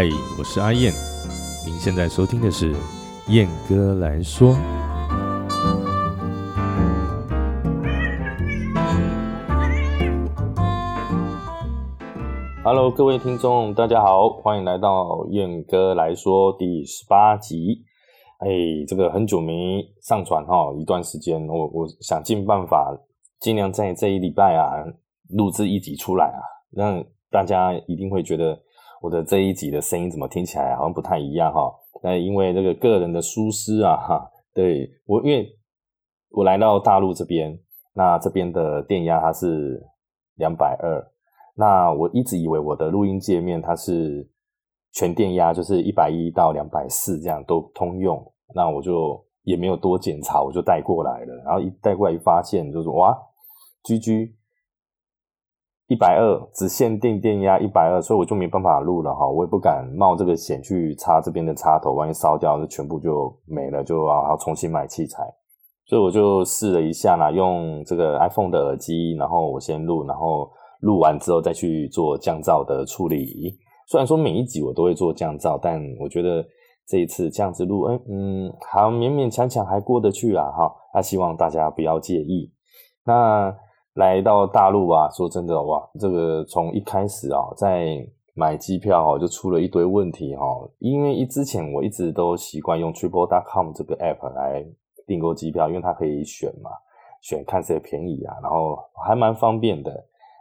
嗨，我是阿燕，您现在收听的是燕哥来说。Hello，各位听众，大家好，欢迎来到燕哥来说第十八集。哎，这个很久没上传哈，一段时间，我我想尽办法，尽量在这一礼拜啊，录制一集出来啊，让大家一定会觉得。我的这一集的声音怎么听起来好像不太一样哈？那因为这个个人的疏失啊哈，对我因为我来到大陆这边，那这边的电压它是两百二，那我一直以为我的录音界面它是全电压，就是一百一到两百四这样都通用，那我就也没有多检查，我就带过来了，然后一带过来一发现就是哇居居。一百二只限定电压一百二，所以我就没办法录了哈，我也不敢冒这个险去插这边的插头，万一烧掉，就全部就没了，就要重新买器材。所以我就试了一下啦，用这个 iPhone 的耳机，然后我先录，然后录完之后再去做降噪的处理。虽然说每一集我都会做降噪，但我觉得这一次这样子录，哎，嗯，好勉勉强强还过得去啊哈。那希望大家不要介意。那。来到大陆啊，说真的哇，这个从一开始啊，在买机票哈，就出了一堆问题哈。因为一之前我一直都习惯用 Triple.com 这个 app 来订购机票，因为它可以选嘛，选看谁便宜啊，然后还蛮方便的。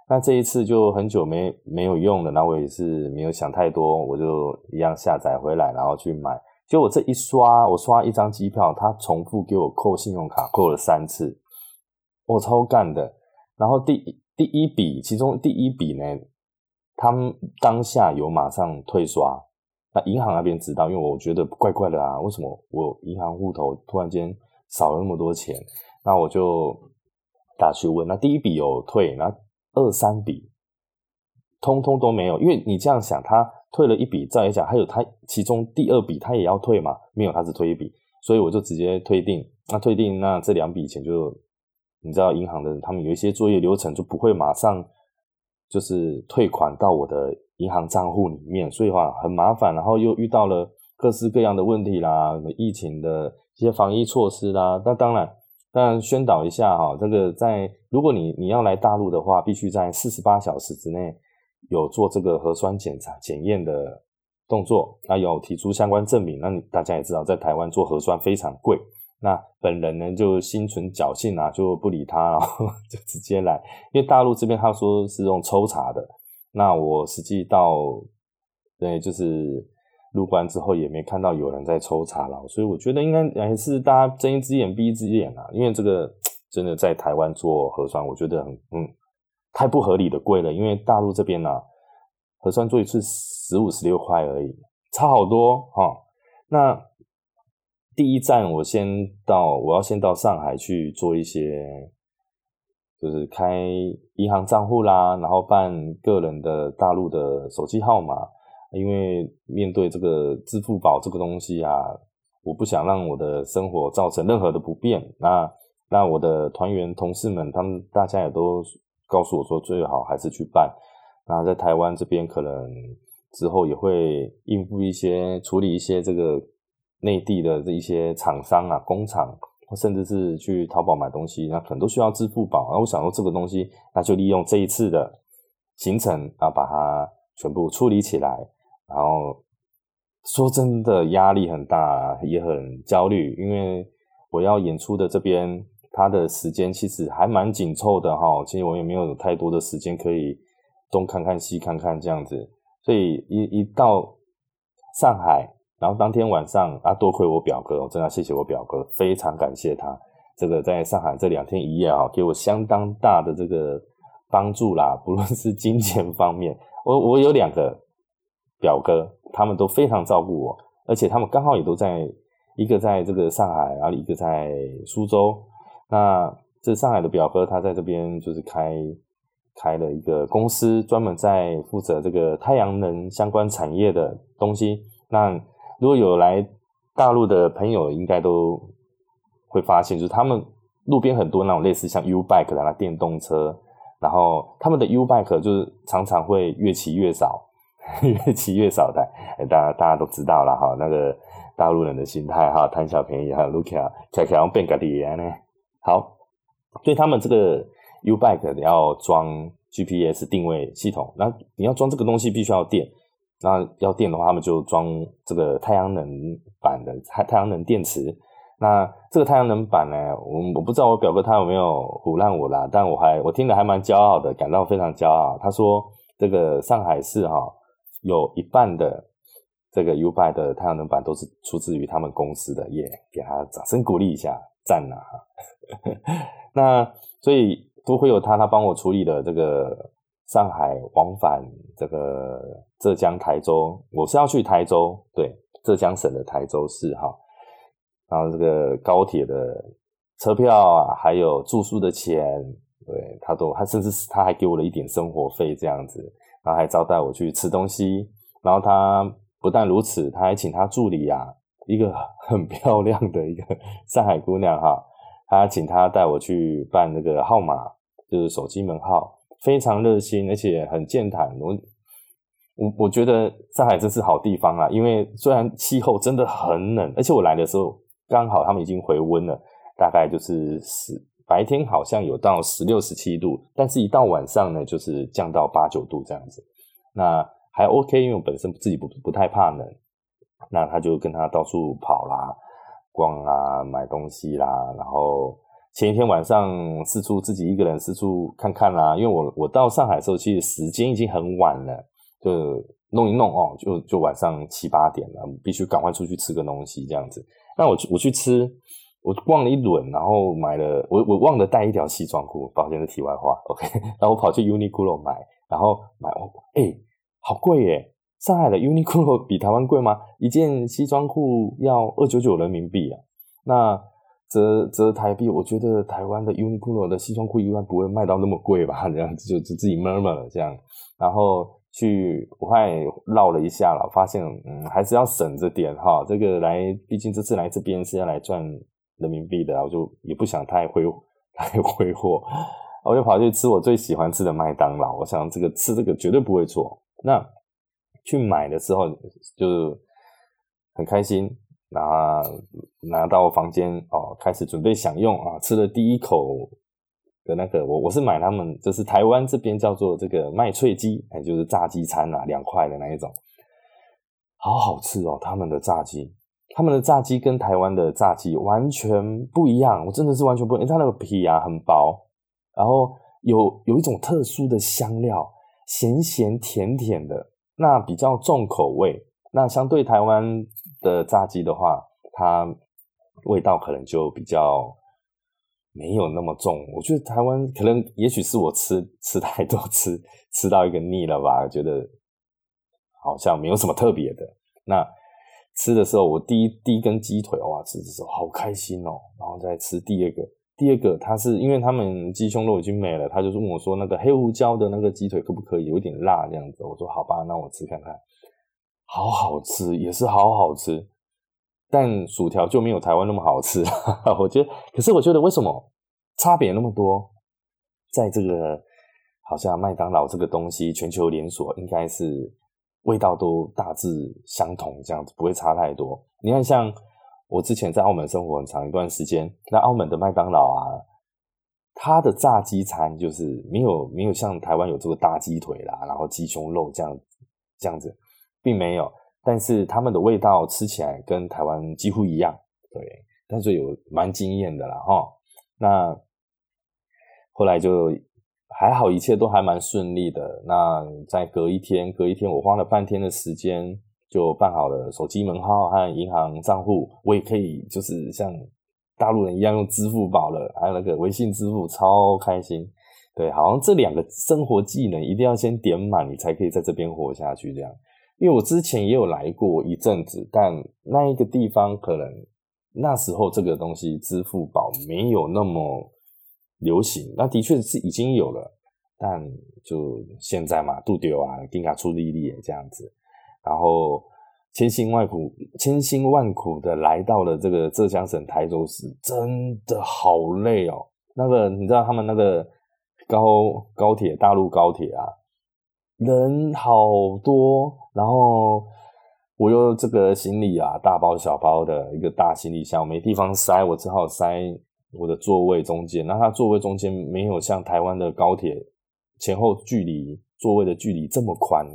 那这一次就很久没没有用了，那我也是没有想太多，我就一样下载回来，然后去买。就我这一刷，我刷一张机票，它重复给我扣信用卡，扣了三次，我超干的。然后第第一笔，其中第一笔呢，他们当下有马上退刷，那银行那边知道，因为我觉得怪怪的啊，为什么我银行户头突然间少了那么多钱？那我就打去问，那第一笔有退，那二三笔通通都没有，因为你这样想，他退了一笔，再来讲还有他其中第二笔他也要退嘛？没有，他只退一笔，所以我就直接退订，那退订，那这两笔钱就。你知道银行的他们有一些作业流程就不会马上就是退款到我的银行账户里面，所以话很麻烦。然后又遇到了各式各样的问题啦，什么疫情的一些防疫措施啦。那当然，当然宣导一下哈，这个在如果你你要来大陆的话，必须在四十八小时之内有做这个核酸检查检验的动作，那有提出相关证明。那你大家也知道，在台湾做核酸非常贵。那本人呢就心存侥幸啊，就不理他，然后 就直接来。因为大陆这边他说是用抽查的，那我实际到对就是入关之后也没看到有人在抽查了，所以我觉得应该还是大家睁一只眼闭一只眼啊。因为这个 真的在台湾做核酸，我觉得很嗯太不合理的贵了。因为大陆这边呢核酸做一次十五十六块而已，差好多哈。那第一站，我先到，我要先到上海去做一些，就是开银行账户啦，然后办个人的大陆的手机号码，因为面对这个支付宝这个东西啊，我不想让我的生活造成任何的不便。那那我的团员同事们，他们大家也都告诉我说，最好还是去办。那在台湾这边，可能之后也会应付一些，处理一些这个。内地的这一些厂商啊、工厂，甚至是去淘宝买东西，那可能都需要支付宝。然后我想说，这个东西，那就利用这一次的行程啊，把它全部处理起来。然后说真的，压力很大，也很焦虑，因为我要演出的这边，它的时间其实还蛮紧凑的哈。其实我也没有太多的时间可以东看看西看看这样子，所以一一到上海。然后当天晚上啊，多亏我表哥，我真的谢谢我表哥，非常感谢他。这个在上海这两天一夜啊，给我相当大的这个帮助啦，不论是金钱方面，我我有两个表哥，他们都非常照顾我，而且他们刚好也都在一个在这个上海，然后一个在苏州。那这上海的表哥，他在这边就是开开了一个公司，专门在负责这个太阳能相关产业的东西。那如果有来大陆的朋友，应该都会发现，就是他们路边很多那种类似像 U bike 的那电动车，然后他们的 U bike 就是常常会越骑越少，越骑越少的，大家大家都知道了哈，那个大陆人的心态哈，贪小便宜还有 l o o k 啊，开开要变个底呢。好，对他们这个 U bike 要装 GPS 定位系统，那你要装这个东西必须要电，那要电的话，他们就装这个太阳能板的太太阳能电池。那这个太阳能板呢？我我不知道我表哥他有没有唬烂我啦，但我还我听得还蛮骄傲的，感到非常骄傲。他说这个上海市哈有一半的这个 U 拜的太阳能板都是出自于他们公司的，耶，给他掌声鼓励一下，赞呐！那所以都会有他，他帮我处理的这个上海往返这个浙江台州，我是要去台州，对，浙江省的台州市哈。然后这个高铁的车票啊，还有住宿的钱，对他都，他甚至是他还给我了一点生活费这样子，然后还招待我去吃东西。然后他不但如此，他还请他助理啊，一个很漂亮的一个上海姑娘哈，他请他带我去办那个号码，就是手机门号，非常热心，而且很健谈。我我我觉得上海真是好地方啊，因为虽然气候真的很冷，而且我来的时候。刚好他们已经回温了，大概就是十白天好像有到十六十七度，但是一到晚上呢，就是降到八九度这样子。那还 OK，因为我本身自己不不太怕冷。那他就跟他到处跑啦、逛啊、买东西啦，然后前一天晚上四处自己一个人四处看看啦。因为我我到上海的时候，其实时间已经很晚了，就弄一弄哦，就就晚上七八点了，必须赶快出去吃个东西这样子。那我去我去吃，我逛了一轮，然后买了我我忘了带一条西装裤，抱歉是题外话，OK。然后我跑去 Uniqlo 买，然后买哦，哎，好贵耶！上海的 Uniqlo 比台湾贵吗？一件西装裤要二九九人民币啊，那折折台币，我觉得台湾的 Uniqlo 的西装裤一般不会卖到那么贵吧？这样子就就自己闷闷了这样，然后。去武汉绕了一下了，发现嗯还是要省着点哈。这个来，毕竟这次来这边是要来赚人民币的，我就也不想太挥 太挥霍，我就跑去吃我最喜欢吃的麦当劳。我想这个吃这个绝对不会错。那去买的时候就很开心，拿拿到房间哦，开始准备享用啊，吃了第一口。的那个我我是买他们，就是台湾这边叫做这个麦脆鸡，哎，就是炸鸡餐啊，两块的那一种，好好吃哦。他们的炸鸡，他们的炸鸡跟台湾的炸鸡完全不一样，我真的是完全不一样。它那个皮啊很薄，然后有有一种特殊的香料，咸咸甜甜的，那比较重口味。那相对台湾的炸鸡的话，它味道可能就比较。没有那么重，我觉得台湾可能也许是我吃 吃太多，吃吃到一个腻了吧，觉得好像没有什么特别的。那吃的时候，我第一第一根鸡腿哇，吃的时候好开心哦，然后再吃第二个，第二个他是因为他们鸡胸肉已经没了，他就是问我说那个黑胡椒的那个鸡腿可不可以有点辣这样子，我说好吧，那我吃看看，好好吃，也是好好吃。但薯条就没有台湾那么好吃，我觉得。可是我觉得为什么差别那么多？在这个好像麦当劳这个东西全球连锁，应该是味道都大致相同，这样子不会差太多。你看，像我之前在澳门生活很长一段时间，那澳门的麦当劳啊，它的炸鸡餐就是没有没有像台湾有这个大鸡腿啦，然后鸡胸肉这样这样子，并没有。但是他们的味道吃起来跟台湾几乎一样，对，但是有蛮惊艳的啦哈。那后来就还好，一切都还蛮顺利的。那在隔一天，隔一天，我花了半天的时间就办好了手机门号和银行账户，我也可以就是像大陆人一样用支付宝了，还有那个微信支付，超开心。对，好像这两个生活技能一定要先点满，你才可以在这边活下去这样。因为我之前也有来过一阵子，但那一个地方可能那时候这个东西支付宝没有那么流行，那的确是已经有了，但就现在嘛，杜丢啊，定卡出力力这样子，然后千辛万苦，千辛万苦的来到了这个浙江省台州市，真的好累哦。那个你知道他们那个高高铁大陆高铁啊？人好多，然后我又这个行李啊，大包小包的一个大行李箱，没地方塞，我只好塞我的座位中间。那它座位中间没有像台湾的高铁前后距离座位的距离这么宽，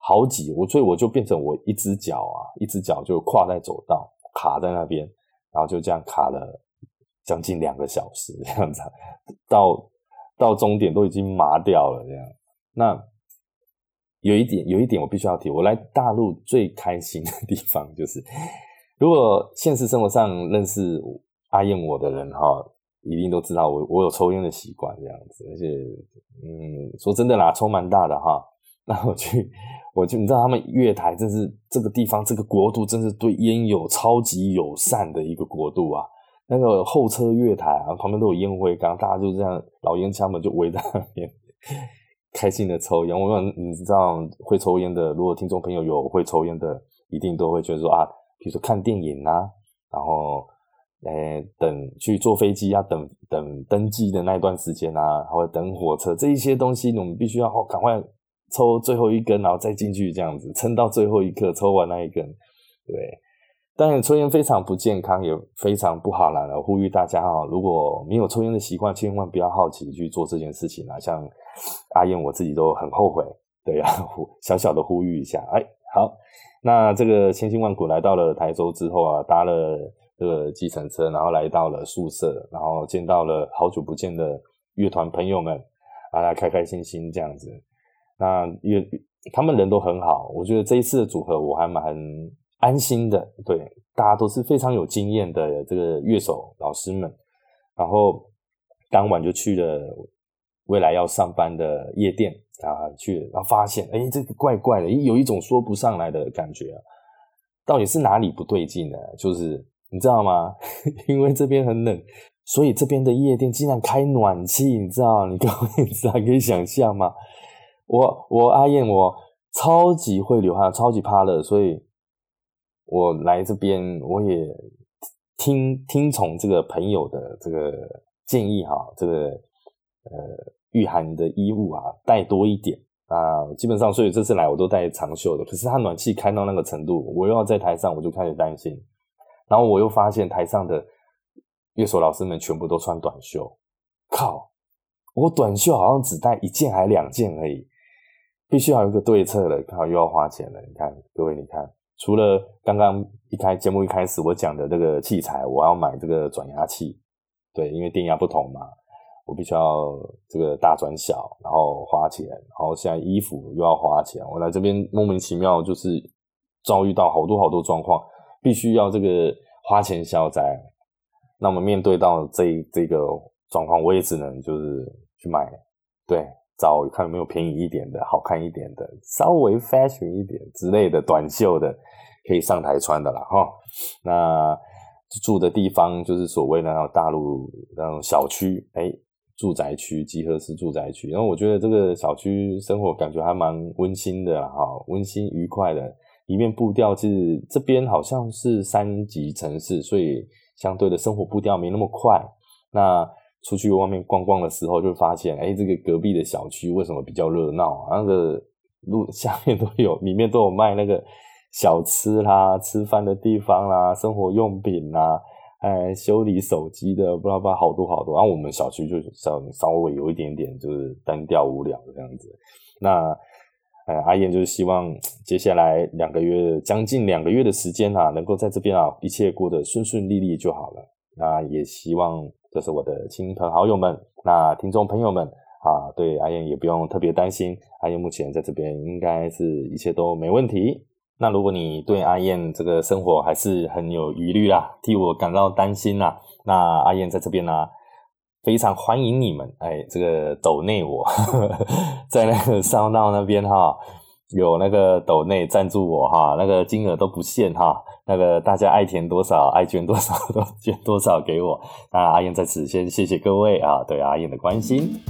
好挤，我所以我就变成我一只脚啊，一只脚就跨在走道，卡在那边，然后就这样卡了将近两个小时，这样子到到终点都已经麻掉了，这样那。有一点，有一点我必须要提。我来大陆最开心的地方就是，如果现实生活上认识阿燕我的人哈，一定都知道我我有抽烟的习惯这样子。而且，嗯，说真的啦，抽蛮大的哈。那我去，我就你知道他们月台真是这个地方，这个国度真是对烟友超级友善的一个国度啊。那个候车月台啊，旁边都有烟灰缸，大家就这样老烟枪们就围在那边。开心的抽烟，我问你知道会抽烟的，如果听众朋友有会抽烟的，一定都会觉得说啊，比如说看电影啊，然后诶等去坐飞机啊，等等登机的那一段时间啊，或者等火车这一些东西，我们必须要哦赶快抽最后一根，然后再进去这样子，撑到最后一刻抽完那一根，对。当然，抽烟非常不健康，也非常不好啦。呼吁大家哈，如果没有抽烟的习惯，千万不要好奇去做这件事情啊。像阿燕，我自己都很后悔。对呀，小小的呼吁一下。哎，好，那这个千辛万苦来到了台州之后啊，搭了这个计程车，然后来到了宿舍，然后见到了好久不见的乐团朋友们，啊，开开心心这样子。那乐他们人都很好，我觉得这一次的组合我还蛮。安心的，对，大家都是非常有经验的这个乐手老师们，然后当晚就去了未来要上班的夜店啊，去，然后发现，哎，这个怪怪的，有一种说不上来的感觉，到底是哪里不对劲呢？就是你知道吗？因为这边很冷，所以这边的夜店竟然开暖气，你知道？你各位知道可以想象吗？我我阿燕我超级会流汗，超级怕热，所以。我来这边，我也听听从这个朋友的这个建议哈，这个呃御寒的衣物啊带多一点啊，基本上所以这次来我都带长袖的。可是它暖气开到那个程度，我又要在台上，我就开始担心。然后我又发现台上的乐手老师们全部都穿短袖，靠！我短袖好像只带一件还两件而已，必须要有一个对策了，靠又要花钱了。你看各位，你看。除了刚刚一开节目一开始我讲的这个器材，我要买这个转压器，对，因为电压不同嘛，我必须要这个大转小，然后花钱，然后现在衣服又要花钱，我来这边莫名其妙就是遭遇到好多好多状况，必须要这个花钱消灾。那么面对到这这个状况，我也只能就是去买，对。找看有没有便宜一点的、好看一点的、稍微 fashion 一点之类的短袖的，可以上台穿的啦。哈。那住的地方就是所谓的大陆那种小区，哎，住宅区、集合式住宅区。然后我觉得这个小区生活感觉还蛮温馨的哈，温馨愉快的。里面步调是这边好像是三级城市，所以相对的生活步调没那么快。那出去外面逛逛的时候，就发现，哎，这个隔壁的小区为什么比较热闹？那个路下面都有，里面都有卖那个小吃啦、吃饭的地方啦、生活用品啦，哎，修理手机的，不知道不好多好多。然后我们小区就稍稍微有一点点就是单调无聊的这样子。那，哎，阿燕就是希望 接下来两个月，将近两个月的时间啊，能够在这边啊，一切过得顺顺利利就好了。那也希望。这是我的亲朋好友们，那听众朋友们啊，对阿燕也不用特别担心，阿燕目前在这边应该是一切都没问题。那如果你对阿燕这个生活还是很有疑虑啦，替我感到担心啦，那阿燕在这边呢，非常欢迎你们，哎，这个抖内我 在那个烧闹那边哈。有那个斗内赞助我哈，那个金额都不限哈，那个大家爱填多少爱捐多少 都捐多少给我。那阿燕在此先谢谢各位啊，对阿燕的关心。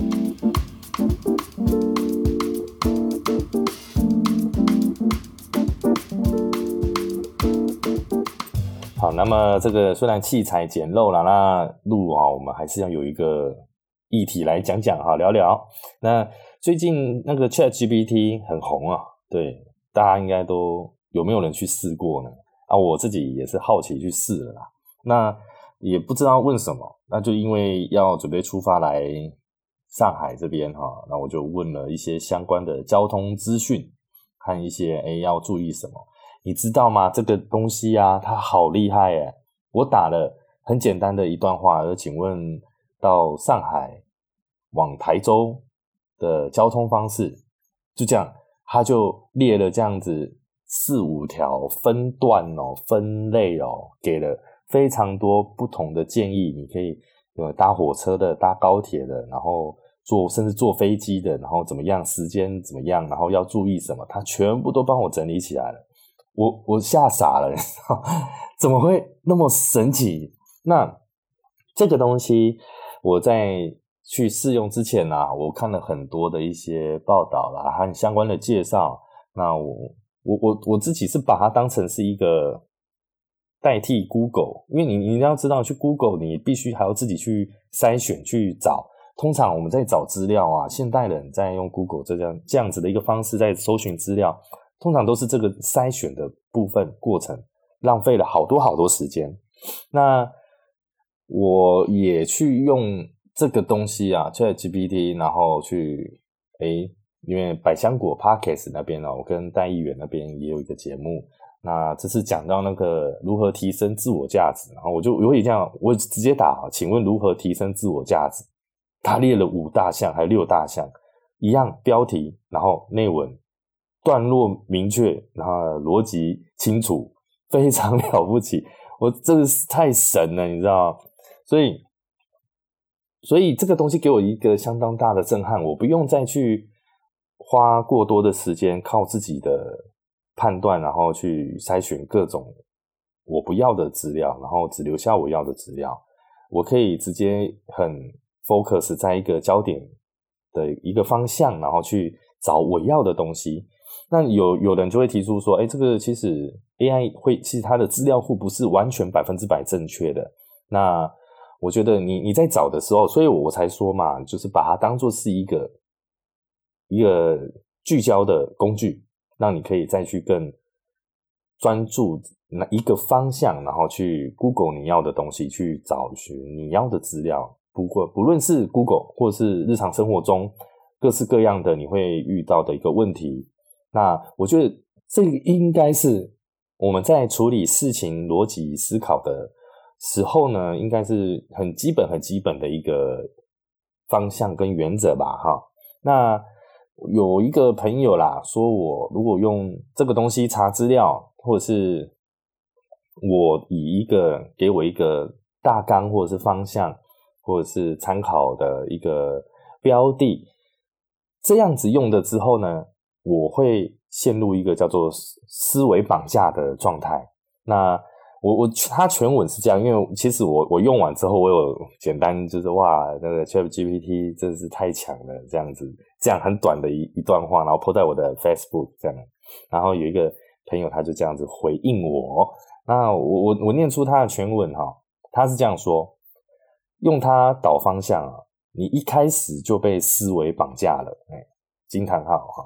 好，那么这个虽然器材简陋了，那路啊，我们还是要有一个议题来讲讲哈，聊聊。那最近那个 Chat GPT 很红啊，对，大家应该都有没有人去试过呢？啊，我自己也是好奇去试了啦。那也不知道问什么，那就因为要准备出发来上海这边哈，那我就问了一些相关的交通资讯，看一些诶要注意什么。你知道吗？这个东西啊，它好厉害诶我打了很简单的一段话，就请问到上海往台州的交通方式，就这样，他就列了这样子四五条分段哦，分类哦，给了非常多不同的建议。你可以有搭火车的，搭高铁的，然后坐甚至坐飞机的，然后怎么样，时间怎么样，然后要注意什么，他全部都帮我整理起来了。我我吓傻了，怎么会那么神奇？那这个东西我在去试用之前呢，我看了很多的一些报道啦，和相关的介绍。那我我我我自己是把它当成是一个代替 Google，因为你你要知道，去 Google 你必须还要自己去筛选去找。通常我们在找资料啊，现代人在用 Google 这样这样子的一个方式在搜寻资料。通常都是这个筛选的部分过程，浪费了好多好多时间。那我也去用这个东西啊，Chat GPT，然后去诶，因为百香果 Podcast 那边呢，我跟戴议员那边也有一个节目，那这次讲到那个如何提升自我价值，然后我就我也这样，我直接打，请问如何提升自我价值？他列了五大项，还有六大项，一样标题，然后内文。段落明确，然后逻辑清楚，非常了不起。我真的是太神了，你知道？所以，所以这个东西给我一个相当大的震撼。我不用再去花过多的时间靠自己的判断，然后去筛选各种我不要的资料，然后只留下我要的资料。我可以直接很 focus 在一个焦点的一个方向，然后去找我要的东西。那有有人就会提出说，哎，这个其实 AI 会，其实它的资料库不是完全百分之百正确的。那我觉得你你在找的时候，所以我才说嘛，就是把它当做是一个一个聚焦的工具，让你可以再去更专注那一个方向，然后去 Google 你要的东西，去找寻你要的资料。不过不论是 Google 或是日常生活中各式各样的你会遇到的一个问题。那我觉得这个应该是我们在处理事情逻辑思考的时候呢，应该是很基本、很基本的一个方向跟原则吧，哈。那有一个朋友啦，说我如果用这个东西查资料，或者是我以一个给我一个大纲或者是方向，或者是参考的一个标的，这样子用的之后呢？我会陷入一个叫做思维绑架的状态。那我我他全文是这样，因为其实我我用完之后，我有简单就是哇，那个 Chat GPT 真的是太强了，这样子这样很短的一一段话，然后泼在我的 Facebook 这样。然后有一个朋友他就这样子回应我，那我我我念出他的全文哈，他是这样说：用它导方向啊，你一开始就被思维绑架了，哎，惊叹号哈。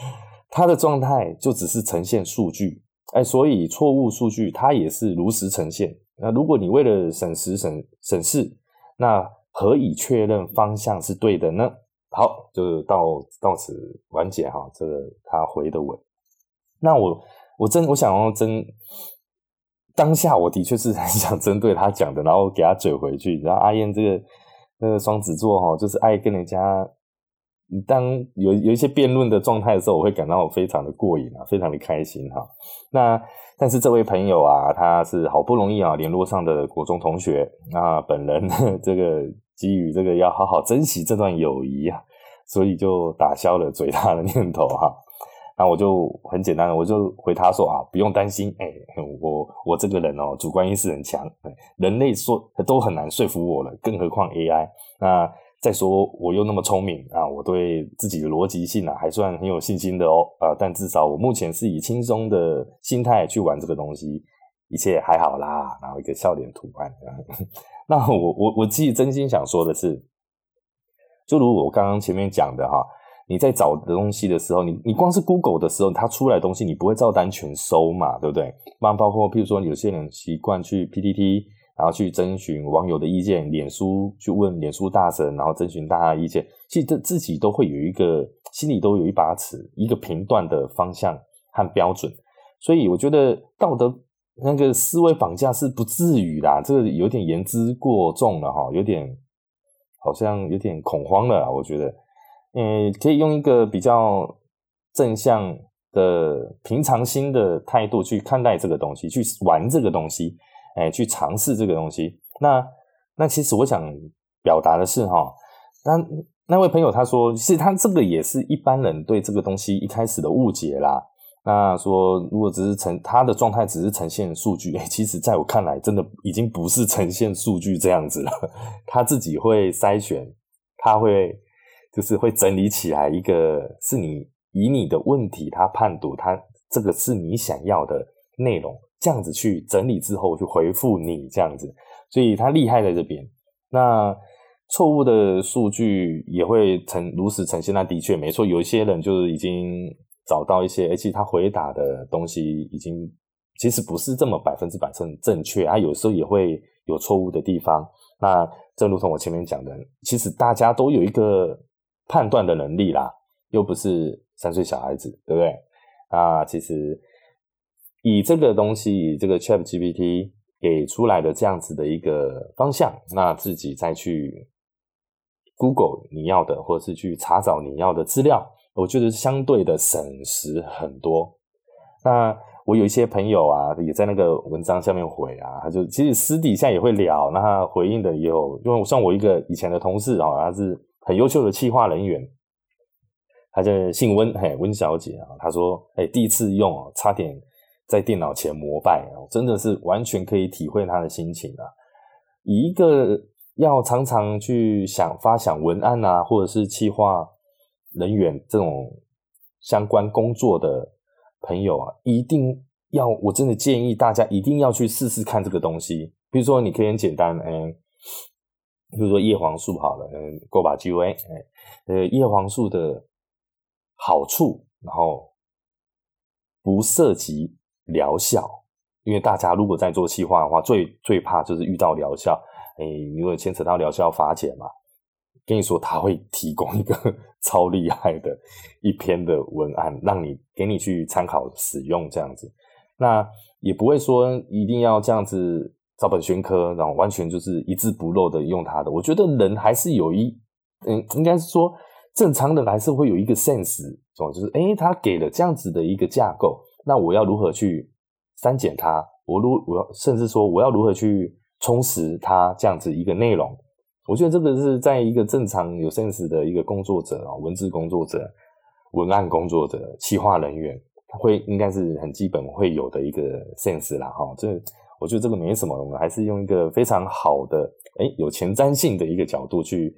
它的状态就只是呈现数据，哎，所以错误数据它也是如实呈现。那如果你为了省时省省事，那何以确认方向是对的呢？好，就到到此完结哈。这个他回的文，那我我真我想要真当下我的确是 很想针对他讲的，然后给他嘴回去。然后阿燕这个那个双子座哈，就是爱跟人家。当有有一些辩论的状态的时候，我会感到我非常的过瘾啊，非常的开心哈。那但是这位朋友啊，他是好不容易啊联络上的国中同学，那本人 这个基于这个要好好珍惜这段友谊啊，所以就打消了嘴他的念头哈。那我就很简单的，我就回他说啊，不用担心，哎，我我这个人哦，主观意识很强，人类说都很难说服我了，更何况 AI 那。再说我又那么聪明啊，我对自己的逻辑性啊还算很有信心的哦啊，但至少我目前是以轻松的心态去玩这个东西，一切还好啦。然后一个笑脸图案，那我我我自己真心想说的是，就如我刚刚前面讲的哈，你在找的东西的时候，你你光是 Google 的时候，它出来的东西你不会照单全收嘛，对不对？那包括譬如说有些人习惯去 PTT，然后去征询网友的意见，脸书去问脸书大神，然后征询大家的意见，其实这自己都会有一个心里都有一把尺，一个评断的方向和标准。所以我觉得道德那个思维绑架是不至于啦，这个有点言之过重了哈，有点。好像有点恐慌了，我觉得，嗯，可以用一个比较正向的平常心的态度去看待这个东西，去玩这个东西，哎，去尝试这个东西。那那其实我想表达的是哈，那那位朋友他说，其实他这个也是一般人对这个东西一开始的误解啦。那说，如果只是呈他的状态，只是呈现数据，其实在我看来，真的已经不是呈现数据这样子了。他自己会筛选，他会就是会整理起来，一个是你以你的问题，他判读他这个是你想要的内容，这样子去整理之后去回复你这样子，所以他厉害在这边。那错误的数据也会呈如实呈现，那的确没错，有一些人就是已经。找到一些，而且他回答的东西已经其实不是这么百分之百正正确啊，有时候也会有错误的地方。那正如同我前面讲的，其实大家都有一个判断的能力啦，又不是三岁小孩子，对不对？啊，其实以这个东西，这个 Chat GPT 给出来的这样子的一个方向，那自己再去 Google 你要的，或者是去查找你要的资料。我觉得相对的省时很多。那我有一些朋友啊，也在那个文章下面回啊，他就其实私底下也会聊。那他回应的也有，因为像我一个以前的同事啊，他是很优秀的企划人员，他就姓温，嘿，温小姐啊，他说，哎，第一次用哦，差点在电脑前膜拜，真的是完全可以体会他的心情啊。以一个要常常去想发想文案啊，或者是企划。人员这种相关工作的朋友啊，一定要我真的建议大家一定要去试试看这个东西。比如说，你可以很简单，嗯，比如说叶黄素好了，嗯，过把 G A，哎，呃，叶黄素的好处，然后不涉及疗效，因为大家如果在做气化的话，最最怕就是遇到疗效，哎，如果牵扯到疗效法检嘛。跟你说，他会提供一个超厉害的一篇的文案，让你给你去参考使用这样子。那也不会说一定要这样子照本宣科，然后完全就是一字不漏的用它的。我觉得人还是有一，嗯，应该是说正常人还是会有一个 sense，就是诶，他给了这样子的一个架构，那我要如何去删减它？我如我要甚至说我要如何去充实它这样子一个内容？我觉得这个是在一个正常有 sense 的一个工作者啊，文字工作者、文案工作者、企划人员，会应该是很基本会有的一个 sense 啦，哈。这我觉得这个没什么，我们还是用一个非常好的，哎，有前瞻性的一个角度去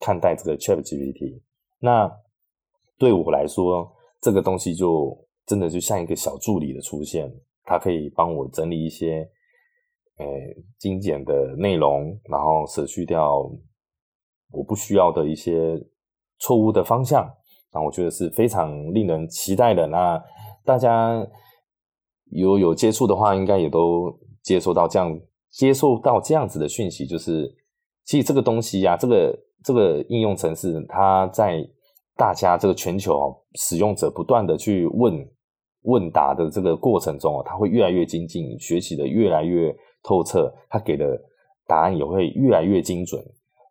看待这个 Chat GPT。那对我来说，这个东西就真的就像一个小助理的出现，它可以帮我整理一些。诶，精简的内容，然后舍去掉我不需要的一些错误的方向，那我觉得是非常令人期待的。那大家有有接触的话，应该也都接受到这样接受到这样子的讯息，就是其实这个东西呀，这个这个应用程式，它在大家这个全球使用者不断的去问问答的这个过程中它会越来越精进，学习的越来越。透彻，他给的答案也会越来越精准，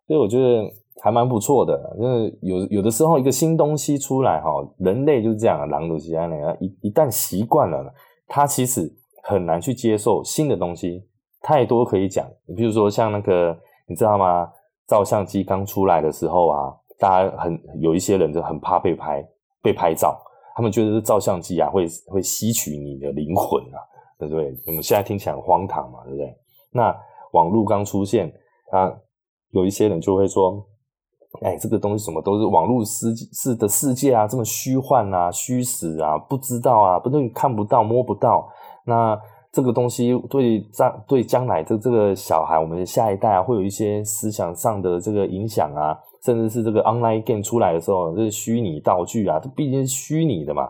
所以我觉得还蛮不错的。因为有有的时候一个新东西出来哈，人类就是这样，狼都喜欢那个一一旦习惯了，他其实很难去接受新的东西。太多可以讲，你比如说像那个你知道吗？照相机刚出来的时候啊，大家很有一些人就很怕被拍被拍照，他们觉得是照相机啊会会吸取你的灵魂啊。对不对？我们现在听起来很荒唐嘛，对不对？那网络刚出现，啊，有一些人就会说，哎，这个东西什么都是网络世世的世界啊，这么虚幻啊、虚实啊，不知道啊，不能看不到、摸不到。那这个东西对将对将来这这个小孩，我们的下一代啊，会有一些思想上的这个影响啊，甚至是这个 online game 出来的时候，这是虚拟道具啊，这毕竟是虚拟的嘛，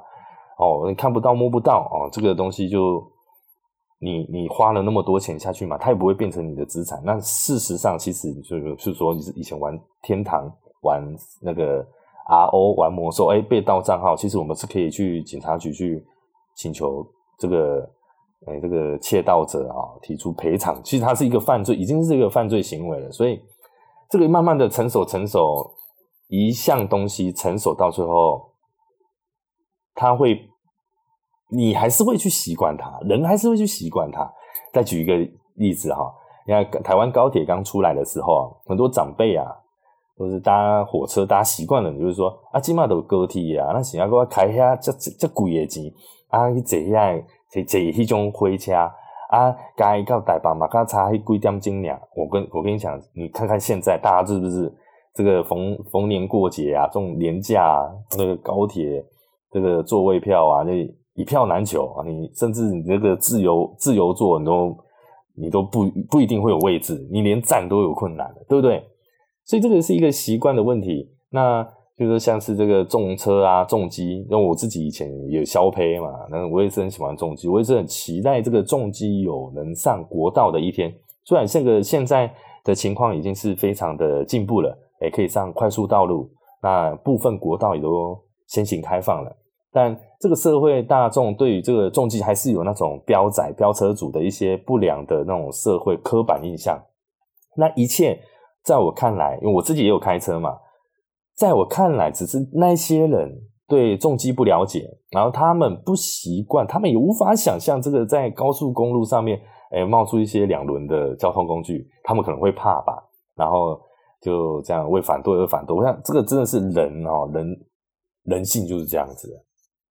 哦，你看不到摸不到哦，这个东西就你你花了那么多钱下去嘛，它也不会变成你的资产。那事实上，其实就是说，你是以前玩天堂玩那个 RO 玩魔兽，哎，被盗账号，其实我们是可以去警察局去请求这个。哎，这个窃盗者啊，提出赔偿，其实他是一个犯罪，已经是一个犯罪行为了。所以，这个慢慢的成熟，成熟一项东西成熟到最后，他会，你还是会去习惯它，人还是会去习惯它。再举一个例子哈，你看台湾高铁刚出来的时候啊，很多长辈啊，都是搭火车搭习惯了，就是说啊，起码都高铁啊，那想要给我开下这这贵的钱啊，你怎样？坐坐迄种火车啊，该到台北嘛，刚差几点钟俩。我跟我跟你讲，你看看现在大家是不是这个逢逢年过节啊，这种年假，那个高铁这个座位票啊，那一票难求啊。你甚至你这个自由自由座，你都你都不不一定会有位置，你连站都有困难的，对不对？所以这个是一个习惯的问题。那。就是像是这个重车啊、重机，因为我自己以前有消胚嘛，那我也是很喜欢重机，我也是很期待这个重机有能上国道的一天。虽然这个现在的情况已经是非常的进步了，也可以上快速道路，那部分国道也都先行开放了，但这个社会大众对于这个重机还是有那种标仔、标车主的一些不良的那种社会刻板印象。那一切在我看来，因为我自己也有开车嘛。在我看来，只是那些人对重机不了解，然后他们不习惯，他们也无法想象这个在高速公路上面，哎，冒出一些两轮的交通工具，他们可能会怕吧，然后就这样为反对而反对。我想这个真的是人哦，人人性就是这样子的。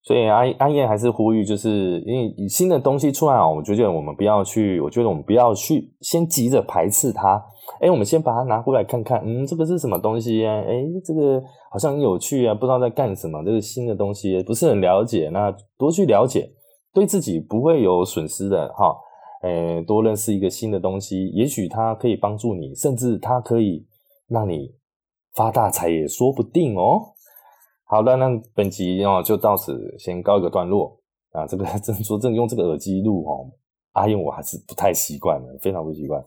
所以阿阿燕还是呼吁，就是因为新的东西出来啊，我觉得我们不要去，我觉得我们不要去先急着排斥它。哎，我们先把它拿过来看看，嗯，这个是什么东西啊？哎，这个好像很有趣啊，不知道在干什么。这个新的东西不是很了解，那多去了解，对自己不会有损失的哈。哎，多认识一个新的东西，也许它可以帮助你，甚至它可以让你发大财也说不定哦。好的，那本集哦就到此先告一个段落啊。这个真说真用这个耳机录哦，阿英我还是不太习惯的，非常不习惯。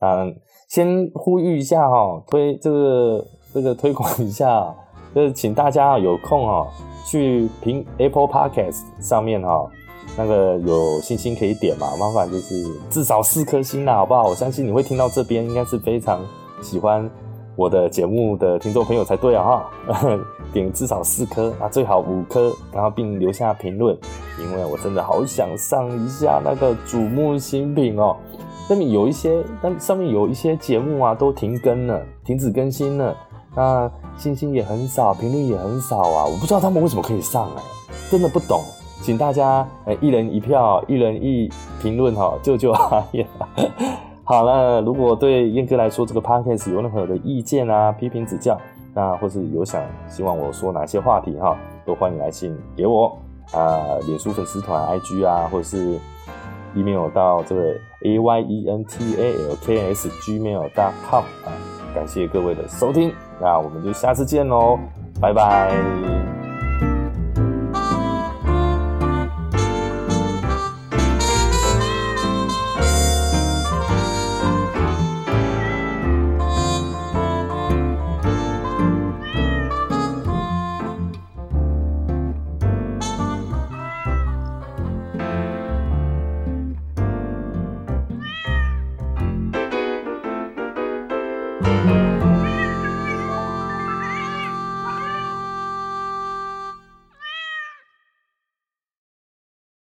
嗯，先呼吁一下哈，推这个这个推广一下，就是请大家有空哈去评 Apple Podcast 上面哈，那个有星星可以点嘛，麻烦就是至少四颗星啦，好不好？我相信你会听到这边，应该是非常喜欢。我的节目的听众朋友才对啊哈，点至少四颗啊，最好五颗，然后并留下评论，因为我真的好想上一下那个瞩目新品哦。上面有一些，但上面有一些节目啊都停更了，停止更新了，那星星也很少，评论也很少啊，我不知道他们为什么可以上哎，真的不懂，请大家一人一票，一人一评论哈，救救阿燕。好了，如果对燕哥来说这个 podcast 有任何的意见啊、批评指教，那或是有想希望我说哪些话题哈，都欢迎来信给我啊，脸书粉丝团 IG 啊，或者是 email 到这个 a y e n t a l k s gmail dot com 啊，感谢各位的收听，那我们就下次见喽，拜拜。